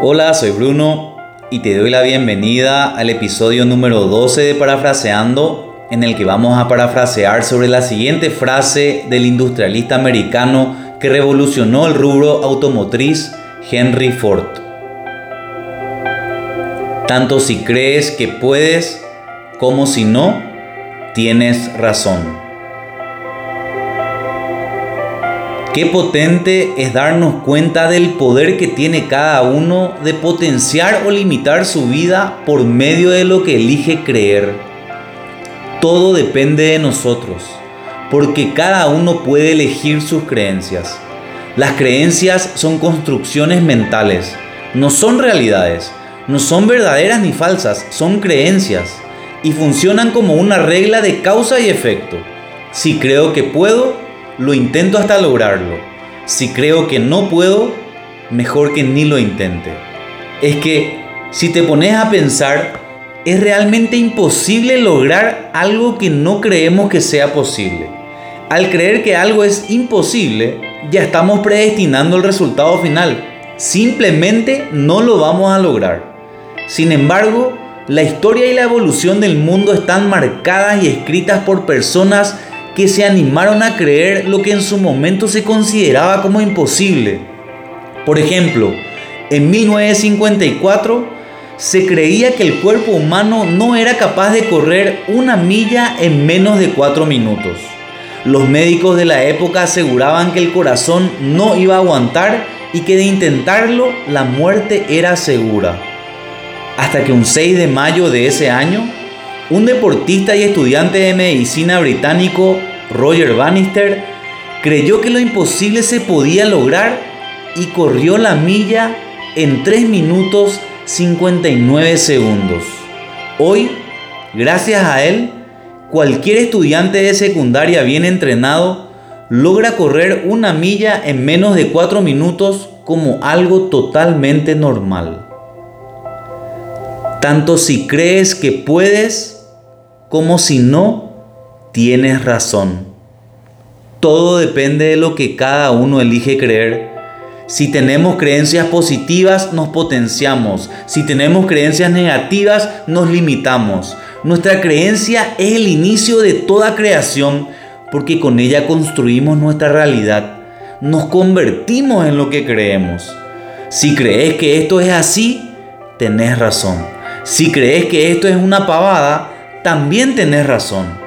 Hola, soy Bruno y te doy la bienvenida al episodio número 12 de Parafraseando, en el que vamos a parafrasear sobre la siguiente frase del industrialista americano que revolucionó el rubro automotriz, Henry Ford. Tanto si crees que puedes como si no, tienes razón. Qué potente es darnos cuenta del poder que tiene cada uno de potenciar o limitar su vida por medio de lo que elige creer. Todo depende de nosotros, porque cada uno puede elegir sus creencias. Las creencias son construcciones mentales, no son realidades, no son verdaderas ni falsas, son creencias y funcionan como una regla de causa y efecto. Si creo que puedo, lo intento hasta lograrlo. Si creo que no puedo, mejor que ni lo intente. Es que si te pones a pensar, es realmente imposible lograr algo que no creemos que sea posible. Al creer que algo es imposible, ya estamos predestinando el resultado final. Simplemente no lo vamos a lograr. Sin embargo, la historia y la evolución del mundo están marcadas y escritas por personas que se animaron a creer lo que en su momento se consideraba como imposible. Por ejemplo, en 1954 se creía que el cuerpo humano no era capaz de correr una milla en menos de 4 minutos. Los médicos de la época aseguraban que el corazón no iba a aguantar y que de intentarlo la muerte era segura. Hasta que un 6 de mayo de ese año, un deportista y estudiante de medicina británico Roger Bannister creyó que lo imposible se podía lograr y corrió la milla en 3 minutos 59 segundos. Hoy, gracias a él, cualquier estudiante de secundaria bien entrenado logra correr una milla en menos de 4 minutos como algo totalmente normal. Tanto si crees que puedes como si no tienes razón. Todo depende de lo que cada uno elige creer. Si tenemos creencias positivas, nos potenciamos. Si tenemos creencias negativas, nos limitamos. Nuestra creencia es el inicio de toda creación porque con ella construimos nuestra realidad. Nos convertimos en lo que creemos. Si crees que esto es así, tenés razón. Si crees que esto es una pavada, también tenés razón.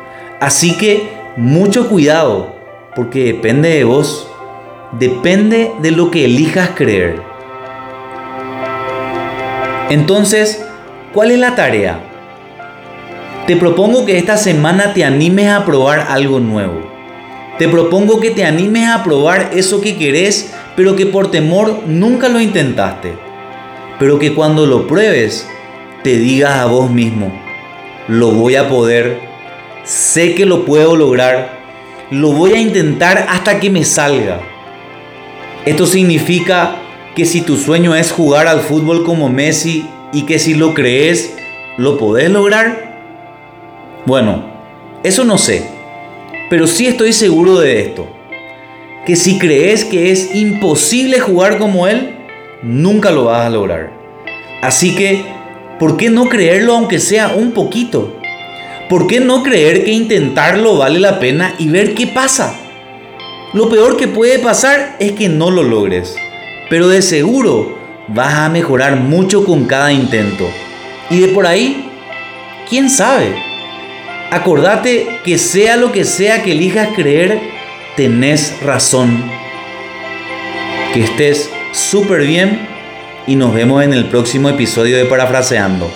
Así que mucho cuidado, porque depende de vos, depende de lo que elijas creer. Entonces, ¿cuál es la tarea? Te propongo que esta semana te animes a probar algo nuevo. Te propongo que te animes a probar eso que querés, pero que por temor nunca lo intentaste. Pero que cuando lo pruebes, te digas a vos mismo, lo voy a poder sé que lo puedo lograr, lo voy a intentar hasta que me salga. Esto significa que si tu sueño es jugar al fútbol como Messi y que si lo crees, lo podés lograr. Bueno, eso no sé, pero sí estoy seguro de esto, que si crees que es imposible jugar como él, nunca lo vas a lograr. Así que, ¿por qué no creerlo aunque sea un poquito? ¿Por qué no creer que intentarlo vale la pena y ver qué pasa? Lo peor que puede pasar es que no lo logres, pero de seguro vas a mejorar mucho con cada intento. Y de por ahí, ¿quién sabe? Acordate que sea lo que sea que elijas creer, tenés razón. Que estés súper bien y nos vemos en el próximo episodio de Parafraseando.